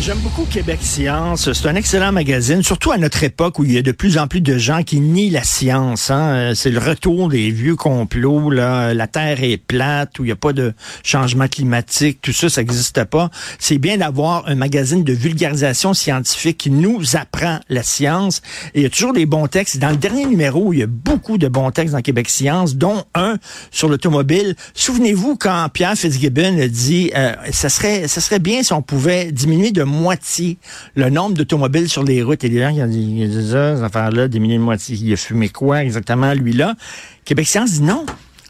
J'aime beaucoup Québec Science. C'est un excellent magazine, surtout à notre époque où il y a de plus en plus de gens qui nient la science. Hein. Euh, c'est le retour des vieux complots. Là. La Terre est plate, où il n'y a pas de changement climatique. Tout ça, ça n'existe pas. C'est bien d'avoir un magazine de vulgarisation scientifique qui nous apprend la science. Et il y a toujours des bons textes. Dans le dernier numéro, il y a beaucoup de bons textes dans Québec Science, dont un sur l'automobile. Souvenez-vous quand Pierre Fitzgibbon a dit euh, ça serait ça serait bien si on pouvait diminuer de moitié le nombre d'automobiles sur les routes. Et les gens qui ont dit, ça, ces affaires-là, diminuer de moitié. Il a fumé quoi exactement, lui-là? Québec Science dit non.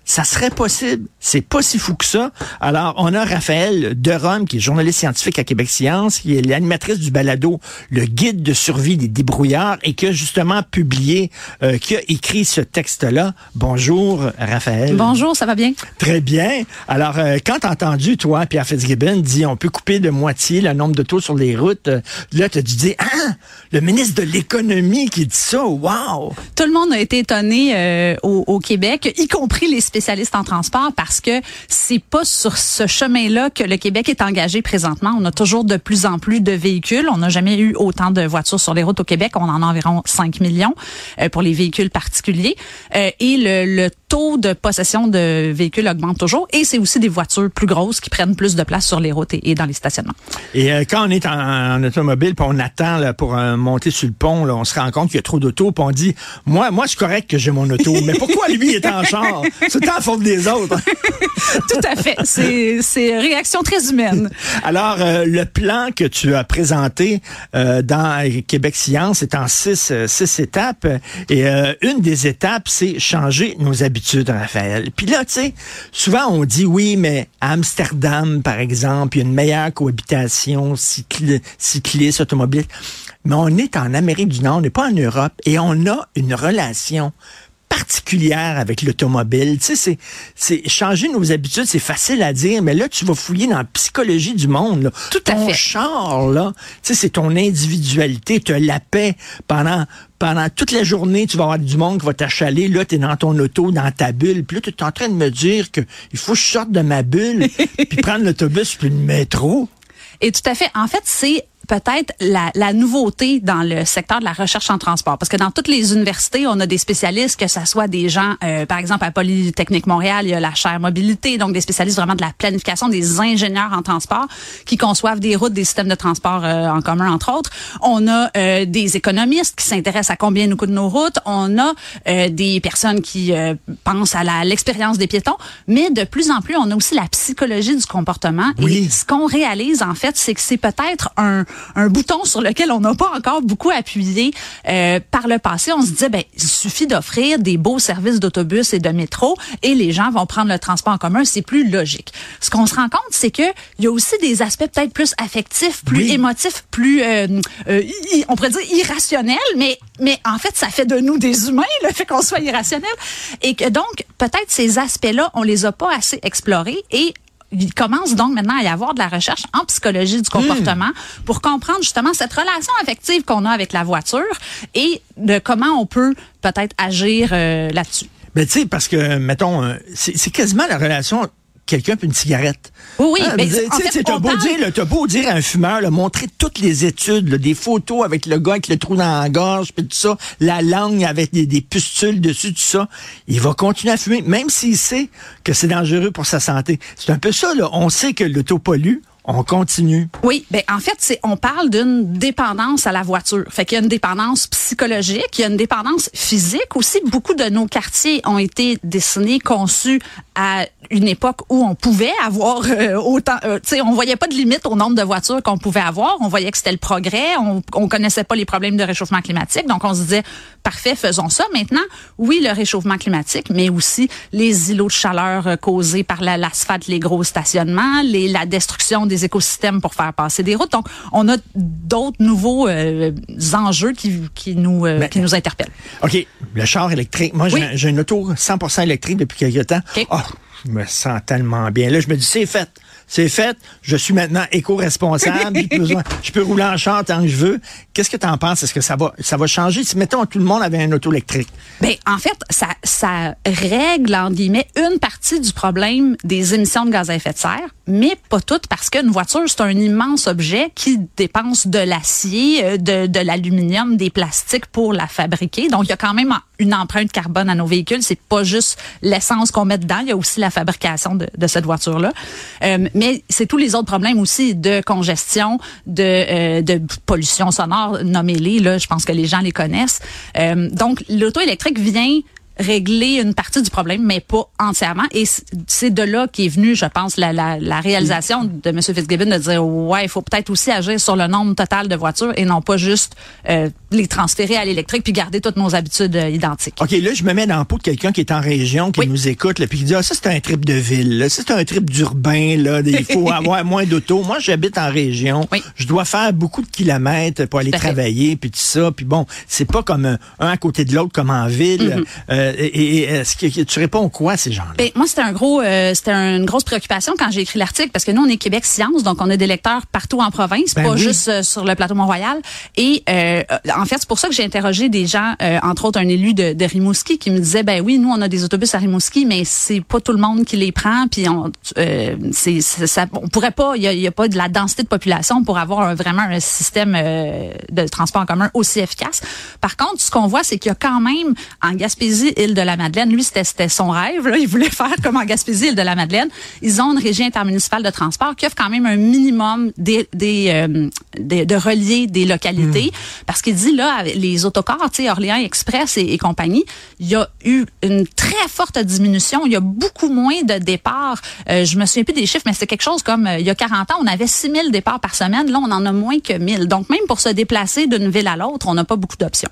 Ça serait possible. C'est pas si fou que ça. Alors, on a Raphaël Derome, qui est journaliste scientifique à Québec Science, qui est l'animatrice du balado Le Guide de survie des débrouillards et qui a justement publié, euh, qui a écrit ce texte-là. Bonjour, Raphaël. Bonjour, ça va bien? Très bien. Alors, euh, quand t'as entendu, toi, Pierre Fitzgibbon, dit on peut couper de moitié le nombre de taux sur les routes, euh, là, t'as dû dire, ah, le ministre de l'économie qui dit ça, wow! Tout le monde a été étonné euh, au, au Québec, y compris les spécialistes en transport parce que c'est pas sur ce chemin-là que le Québec est engagé présentement. On a toujours de plus en plus de véhicules. On n'a jamais eu autant de voitures sur les routes au Québec. On en a environ 5 millions euh, pour les véhicules particuliers. Euh, et le, le taux de possession de véhicules augmente toujours. Et c'est aussi des voitures plus grosses qui prennent plus de place sur les routes et, dans les stationnements. Et euh, quand on est en, automobile, puis on attend là, pour euh, monter sur le pont, là, on se rend compte qu'il y a trop d'autos, puis on dit, moi, moi, c'est correct que j'ai mon auto, mais pourquoi lui est en char? La faute des autres. Tout à fait. C'est, réaction très humaine. Alors, euh, le plan que tu as présenté euh, dans Québec Science est en six, euh, six étapes. Et euh, une des étapes, c'est changer nos habitudes, Raphaël. Puis là, tu sais, souvent on dit oui, mais à Amsterdam, par exemple, il y a une meilleure cohabitation cycli cycliste, automobile. Mais on est en Amérique du Nord, on n'est pas en Europe, et on a une relation particulière avec l'automobile. Tu sais, c'est, c'est changer nos habitudes, c'est facile à dire, mais là, tu vas fouiller dans la psychologie du monde. Là. Tout à ton fait. char, là, tu sais, c'est ton individualité, tu as la paix pendant pendant toute la journée, tu vas avoir du monde qui va t'achaler. Là, tu es dans ton auto, dans ta bulle. Puis là, tu es en train de me dire que il faut que je sorte de ma bulle, puis prendre l'autobus puis le métro. Et tout à fait. En fait, c'est peut-être la, la, nouveauté dans le secteur de la recherche en transport. Parce que dans toutes les universités, on a des spécialistes, que ce soit des gens, euh, par exemple, à Polytechnique Montréal, il y a la chaire mobilité, donc des spécialistes vraiment de la planification, des ingénieurs en transport qui conçoivent des routes, des systèmes de transport euh, en commun, entre autres. On a euh, des économistes qui s'intéressent à combien nous coûtent nos routes. On a euh, des personnes qui euh, pensent à l'expérience des piétons. Mais de plus en plus, on a aussi la psychologie du comportement. Oui. Et ce qu'on réalise, en fait, c'est que c'est peut-être un, un bouton sur lequel on n'a pas encore beaucoup appuyé. Euh, par le passé, on se disait, ben, il suffit d'offrir des beaux services d'autobus et de métro et les gens vont prendre le transport en commun. C'est plus logique. Ce qu'on se rend compte, c'est que il y a aussi des aspects peut-être plus affectifs, plus Oui. émotifs, plus, euh, euh, on pourrait dire irrationnels, mais, mais en fait, ça fait de nous des humains, le fait qu'on soit irrationnel. Et que donc, peut-être ces aspects-là, on les a pas assez explorés et il commence donc maintenant à y avoir de la recherche en psychologie du comportement pour comprendre justement cette relation affective qu'on a avec la voiture et de comment on peut peut-être agir euh, là-dessus. Ben, tu sais, parce que, mettons, euh, c'est c'est quasiment la relation quelqu'un puis une cigarette. Oui, mais sais, en fait, t'as beau parle- dire, t'as beau dire à un fumeur, là, montrer toutes les études, là, des photos avec le gars avec le trou dans la gorge, puis tout ça, la langue avec des, des pustules dessus, tout ça, il va continuer à fumer, même s'il sait que c'est dangereux pour sa santé. C'est un peu ça, là. On sait que l'auto pollue, on continue. Oui, ben en fait, c'est on parle d'une dépendance à la voiture. Fait qu'il y a une dépendance psychologique, il y a une dépendance physique aussi. Beaucoup de nos quartiers ont été dessinés, conçus à une époque où on pouvait avoir euh, autant, euh, tu sais, on voyait pas de limite au nombre de voitures qu'on pouvait avoir. On voyait que c'était le progrès. On, on connaissait pas les problèmes de réchauffement climatique, donc on se disait parfait, faisons ça. Maintenant, oui, le réchauffement climatique, mais aussi les îlots de chaleur euh, causés par la- l'asphalte, les gros stationnements, la destruction des écosystèmes pour faire passer des routes. Donc, on a d'autres nouveaux euh, enjeux qui, qui nous euh, Mais- qui nous interpellent. OK, le char électrique. Moi, j'ai Oui. j'ai une auto 100% électrique depuis quelques temps. OK. Oh, je me sens tellement bien. Là, je me dis, c'est fait. C'est fait, je suis maintenant éco-responsable, je peux rouler en char tant que je veux. Qu'est-ce que tu en penses? Est-ce que ça va, ça va changer? Si, mettons, tout le monde avait un auto électrique? Ben, en fait, ça, ça règle, en guillemets, une partie du problème des émissions de gaz à effet de serre, mais pas toute parce qu'une voiture, c'est un immense objet qui dépense de l'acier, euh, de, de l'aluminium, des plastiques pour la fabriquer. Donc, il y a quand même une empreinte carbone à nos véhicules. C'est pas juste l'essence qu'on met dedans, il y a aussi la fabrication de, cette voiture-là. Euh, mais c'est tous les autres problèmes aussi de congestion, de, euh, de pollution sonore, nommez-les. Là, je pense que les gens les connaissent. Euh, donc, l'auto électrique vient régler une partie du problème, mais pas entièrement. Et c'est de là qu'est venue, je pense, la, réalisation de M. Fitzgibbon de dire, ouais, il faut peut-être aussi agir sur le nombre total de voitures et non pas juste les transférer à l'électrique puis garder toutes nos habitudes euh, identiques. OK, là, je me mets dans le pot de quelqu'un qui est en région, qui nous écoute, là, puis qui dit, ah, ça, c'est un trip de ville, c'est un trip d'urbain, là, il faut avoir moins d'auto. Moi, j'habite en région. Je dois faire beaucoup de kilomètres pour aller travailler, puis tout ça. Puis bon, c'est pas comme un, à côté de l'autre, comme en ville. Mm-hmm. Euh, et, est-ce que tu réponds quoi ces gens-là? Ben, moi, c'était un gros, euh, c'était une grosse préoccupation quand j'ai écrit l'article, parce que nous, on est Québec Science, donc on a des lecteurs partout en province, ben pas juste sur le plateau Mont-Royal. Et en fait, c'est pour ça que j'ai interrogé des gens, euh, entre autres un élu de, de, Rimouski, qui me disait, ben oui, nous on a des autobus à Rimouski, mais c'est pas tout le monde qui les prend, puis on, euh, c'est, ça, on pourrait pas, il y a, pas de la densité de population pour avoir vraiment un système euh, de transport en commun aussi efficace. Par contre, ce qu'on voit, c'est qu'il y a quand même en Gaspésie, île de la Madeleine, lui c'était son rêve, là, il voulait faire comme en Gaspésie, île de la Madeleine, ils ont une régie intermunicipale de transport qui offre quand même un minimum des, des, de relier des localités, hmm. parce qu'il dit là les autocars, Orléans Express et, compagnie, il y a eu une très forte diminution. Il y a beaucoup moins de départs. Euh, je me souviens plus des chiffres, mais c'est quelque chose comme euh, il y a 40 ans, on avait 6000 départs par semaine. Là, on en a moins que 1000. Donc, même pour se déplacer d'une ville à l'autre, on n'a pas beaucoup d'options.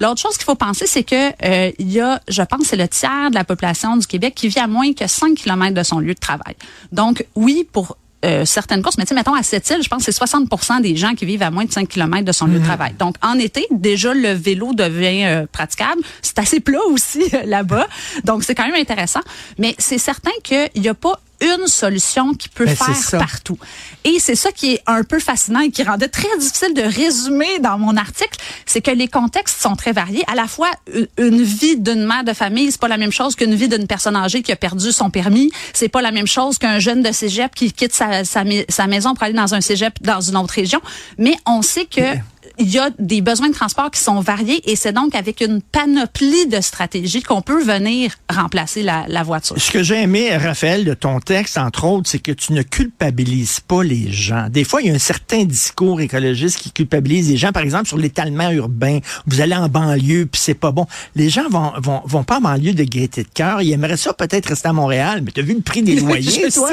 L'autre chose qu'il faut penser, c'est que euh, il y a, je pense, c'est le tiers de la population du Québec qui vit à moins que 5 km de son lieu de travail. Donc, oui, pour euh, certaines courses, mais tu sais, mettons à cette île, je pense que c'est 60 des gens qui vivent à moins de 5 km de son lieu de travail. Donc, en été, déjà, le vélo devient euh, praticable. C'est assez plat aussi euh, là-bas. Donc, c'est quand même intéressant. Mais c'est certain qu'il n'y a pas une solution qui peut ben, faire partout. Et c'est ça qui est un peu fascinant et qui rendait très difficile de résumer dans mon article, c'est que les contextes sont très variés. À la fois, une vie d'une mère de famille, c'est pas la même chose qu'une vie d'une personne âgée qui a perdu son permis. C'est pas la même chose qu'un jeune de cégep qui quitte sa, sa, sa, maison pour aller dans un cégep dans une autre région. Mais on sait que il y a des besoins de transport qui sont variés et c'est donc avec une panoplie de stratégies qu'on peut venir remplacer la, la voiture. Ce que j'ai aimé, Raphaël, de ton texte, entre autres, c'est que tu ne culpabilises pas les gens. Des fois, il y a un certain discours écologiste qui culpabilise les gens, par exemple, sur l'étalement urbain. Vous allez en banlieue, puis c'est pas bon. Les gens vont, vont, vont pas en banlieue de gaieté de cœur. Ils aimeraient ça peut-être rester à Montréal, mais tu as vu le prix des loyers, toi?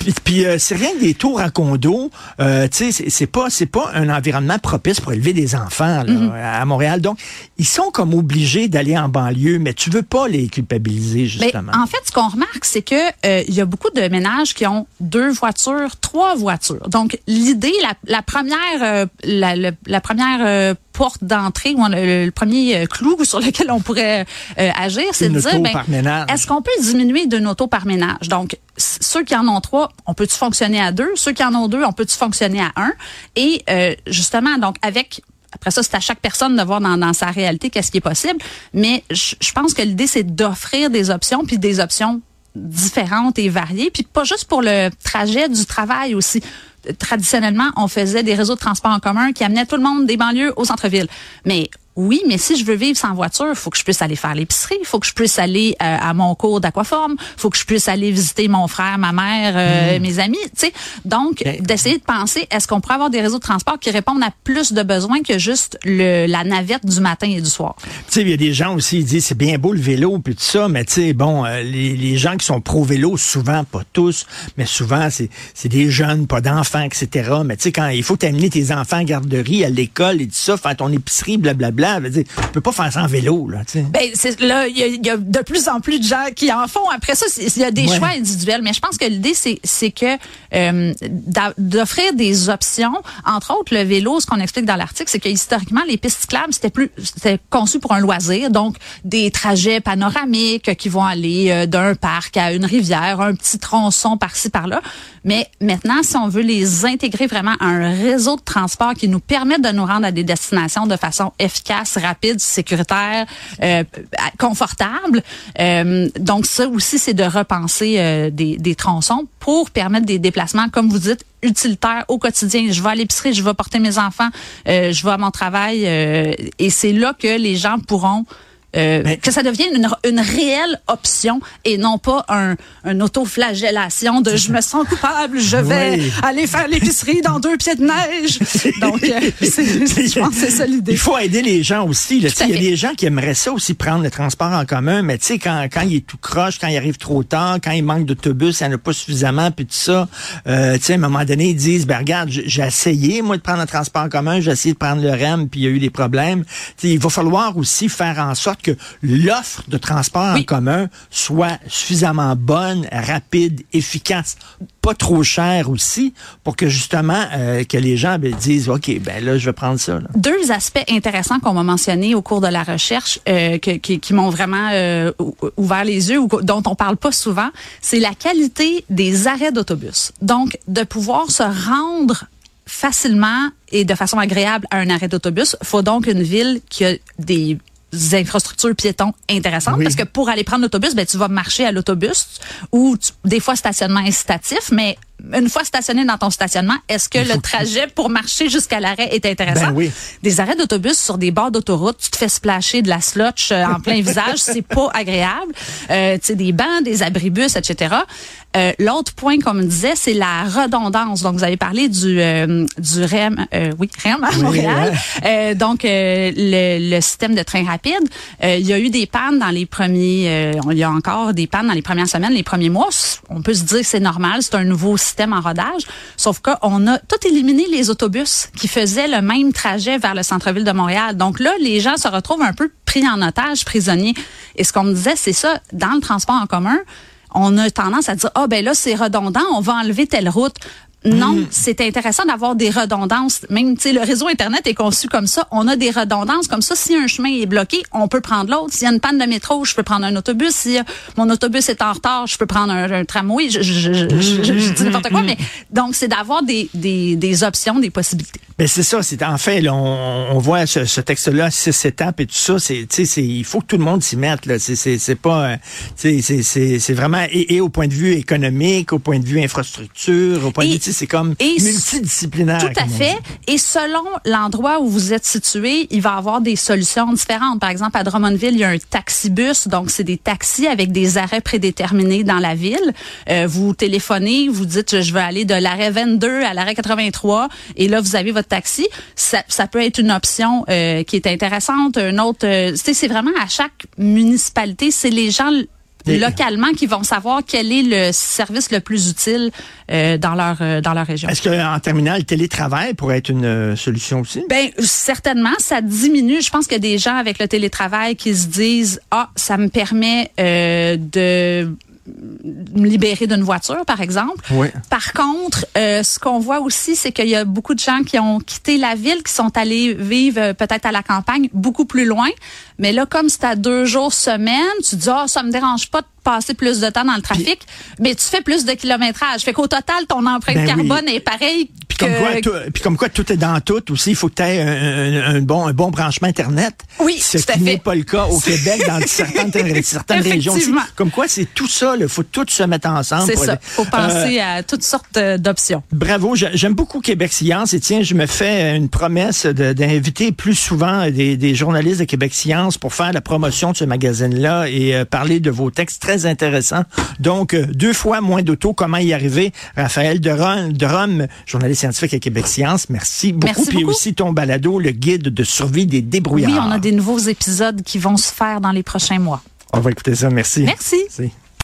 Puis, puis euh, c'est rien que des tours à condo. Euh, tu sais, c'est pas, c'est pas un environnement propice pour élever des enfants mhm. à Montréal. Donc, ils sont comme obligés d'aller en banlieue, mais tu veux pas les culpabiliser, justement. en fait, ce qu'on remarque, c'est que euh, il y a beaucoup de ménages qui ont deux voitures, trois voitures. Donc, l'idée, la, première, euh, la, première euh, porte d'entrée ou le, premier clou sur lequel on pourrait agir, c'est de dire, ben, est-ce qu'on peut diminuer d'une auto par ménage? Donc, ceux qui en ont trois, on peut-tu fonctionner à deux? Ceux qui en ont deux, on peut-tu fonctionner à un? Et justement, donc avec après ça, c'est à chaque personne de voir dans, sa réalité qu'est-ce qui est possible. Mais je, pense que l'idée, c'est d'offrir des options, puis des options différentes et variées, puis pas juste pour le trajet du travail aussi. Traditionnellement, on faisait des réseaux de transport en commun qui amenaient tout le monde des banlieues au centre-ville. Mais oui, mais si je veux vivre sans voiture, il faut que je puisse aller faire l'épicerie, il faut que je puisse aller euh, à mon cours d'aquaforme, il faut que je puisse aller visiter mon frère, ma mère, euh, hmm. mes amis, tu sais. Donc, d'essayer de penser, est-ce qu'on pourrait avoir des réseaux de transport qui répondent à plus de besoins que juste le, la navette du matin et du soir? Tu sais, il y a des gens aussi, qui disent, c'est bien beau le vélo, puis tout ça, mais tu sais, bon, euh, les, les, gens qui sont pro-vélo, souvent, pas tous, mais souvent, c'est des jeunes, pas d'enfants, etc. Mais tu sais, quand il faut t'amener tes enfants à garderie, à l'école et tout ça, faire ton épicerie, blablabla, dire, tu peux pas faire ça en vélo, là, tu sais. Ben, là, il y, a- il y a de plus en plus de gens qui en font. Après ça, il y a des Ouais. choix individuels. Mais je pense que l'idée, c'est, c'est que euh, d'offrir des options. Entre autres, le vélo, ce qu'on explique dans l'article, c'est que historiquement, les pistes cyclables, c'était plus, c'était conçu pour un loisir. Donc, des trajets panoramiques qui vont aller euh, d'un parc à une rivière, un petit tronçon par-ci, par-là. Mais maintenant, si on veut les intégrer vraiment à un réseau de transport qui nous permette de nous rendre à des destinations de façon efficace, rapide, sécuritaire, euh, confortable. Euh, donc ça aussi, c'est de repenser euh, des, des tronçons pour permettre des déplacements, comme vous dites, utilitaires au quotidien. Je vais à l'épicerie, je vais porter mes enfants, euh, je vais à mon travail, euh, et c'est là que les gens pourront euh, Mais- que ça devienne une, une réelle option et non pas un, un auto-flagellation de je me sens coupable, je vais Oui. aller faire l'épicerie dans deux pieds de neige. Donc, euh, je pense que c'est ça l'idée. Il faut aider les gens aussi. Il y a des gens qui aimeraient ça aussi prendre le transport en commun, mais tu sais, quand, quand il est tout croche, quand il arrive trop tard, quand il manque d'autobus, il n'y en a pas suffisamment, puis tout ça, euh, tu sais, à un moment donné, ils disent, ben regarde, j'ai essayé, moi, de prendre le transport en commun, j'ai essayé de prendre le REM, puis il y a eu des problèmes. Tu sais, il va falloir aussi faire en sorte que l'offre de transport en commun soit suffisamment bonne, rapide, efficace, pas trop cher aussi, pour que justement, euh, que les gens ben, disent, OK, ben là, je vais prendre ça. là. deux aspects intéressants qu'on m'a mentionnés au cours de la recherche euh, que- qui, qui m'ont vraiment euh, ou- ouvert les yeux ou dont on parle pas souvent, c'est la qualité des arrêts d'autobus. Donc, de pouvoir se rendre facilement et de façon agréable à un arrêt d'autobus, faut donc une ville qui a des infrastructures piétons intéressantes Oui. parce que pour aller prendre l'autobus, ben tu vas marcher à l'autobus ou tu- des fois stationnement incitatif, mais une fois stationné dans ton stationnement, est-ce que le trajet pour marcher jusqu'à l'arrêt est intéressant? Ben oui. Des arrêts d'autobus sur des bords d'autoroute, tu te fais splasher de la slotch euh, en plein visage, c'est pas agréable. Euh, tu sais, des bancs, des abribus, etc. Euh, L'autre point qu'on me disait, c'est la redondance. Donc, vous avez parlé du euh, du REM, euh, oui, REM à Montréal. Euh, donc, euh, le, le système de train rapide. Euh, il y a eu des pannes dans les premiers, euh, il y a encore des pannes dans les premières semaines, les premiers mois. On peut se dire que c'est normal, c'est un nouveau système en rodage. Sauf qu'on a tout éliminé les autobus qui faisaient le même trajet vers le centre-ville de Montréal. Donc là, les gens se retrouvent un peu pris en otage, prisonniers. Et ce qu'on me disait, c'est ça, dans le transport en commun, on a tendance à dire, ah ben là, c'est redondant, on va enlever telle route. Non, c'est intéressant d'avoir des redondances. Même, tu sais, le réseau Internet est conçu comme ça. On a des redondances comme ça. Si un chemin est bloqué, on peut prendre l'autre. S'il y a une panne de métro, je peux prendre un autobus. Si mon autobus est en retard, je peux prendre un, un tramway. Je, je, je, je- dis n'importe quoi, mais donc, c'est d'avoir des, des, des options, des possibilités. Ben c'est ça, c'est en fait, là, on, on voit ce, ce texte-là, six étapes et tout ça, c'est, tu sais, c'est, il faut que tout le monde s'y mette, là. C'est, c'est, c'est pas, euh, c'est, c'est, c'est vraiment, et, et au point de vue économique, au point de vue infrastructure, au point de vue, c'est comme et multidisciplinaire. Tout à fait. Et selon l'endroit où vous êtes situé, il va y avoir des solutions différentes. Par exemple, à Drummondville, il y a un taxibus, donc c'est des taxis avec des arrêts prédéterminés dans la ville. Euh, vous téléphonez, vous dites je veux aller de l'arrêt 22 à l'arrêt 83, et là vous avez votre taxi. Ça, ça peut être une option euh, qui est intéressante. Un autre, euh, tu sais, c'est vraiment à chaque municipalité, c'est les gens Et- localement qui vont savoir quel est le service le plus utile euh, dans leur euh, dans leur région. Est-ce qu'en terminant, le télétravail pourrait être une euh, solution aussi? Ben certainement, ça diminue. Je pense qu'il y a des gens avec le télétravail qui se disent ah ça me permet euh, de me libérer d'une voiture, par exemple. Oui. Par contre, euh, ce qu'on voit aussi, c'est qu'il y a beaucoup de gens qui ont quitté la ville, qui sont allés vivre euh, peut-être à la campagne, beaucoup plus loin. Mais là, comme c'est à deux jours semaine, tu te dis, ah, ça me dérange pas de passer plus de temps dans le trafic, mais tu fais plus de kilométrage. Fait qu'au total, ton empreinte Ben oui. carbone est pareille comme, quoi, que... puis comme quoi tout est dans tout aussi, il faut que tu aies un, un- un bon, un bon branchement Internet. Oui, Ce tout qui n'est pas le cas au Québec, dans certaines, certaines régions aussi. Comme quoi, c'est tout ça, il faut tout se mettre ensemble. C'est ça. aider. faut penser à toutes sortes euh, d'options. Bravo, j'a- j'aime beaucoup Québec Science et tiens, je me fais une promesse d'inviter plus souvent des, des journalistes de Québec Science pour faire la promotion de ce magazine-là et euh, parler de vos textes très intéressants. Donc, euh, deux fois moins d'auto, comment y arriver? Raphaël de Rome, journaliste scientifique à Québec Science, merci beaucoup. Merci Puis beaucoup. aussi ton balado, le guide de survie des débrouillards. Oui, on a des nouveaux épisodes qui vont se faire dans les prochains mois. On va écouter ça, merci. Merci. Merci.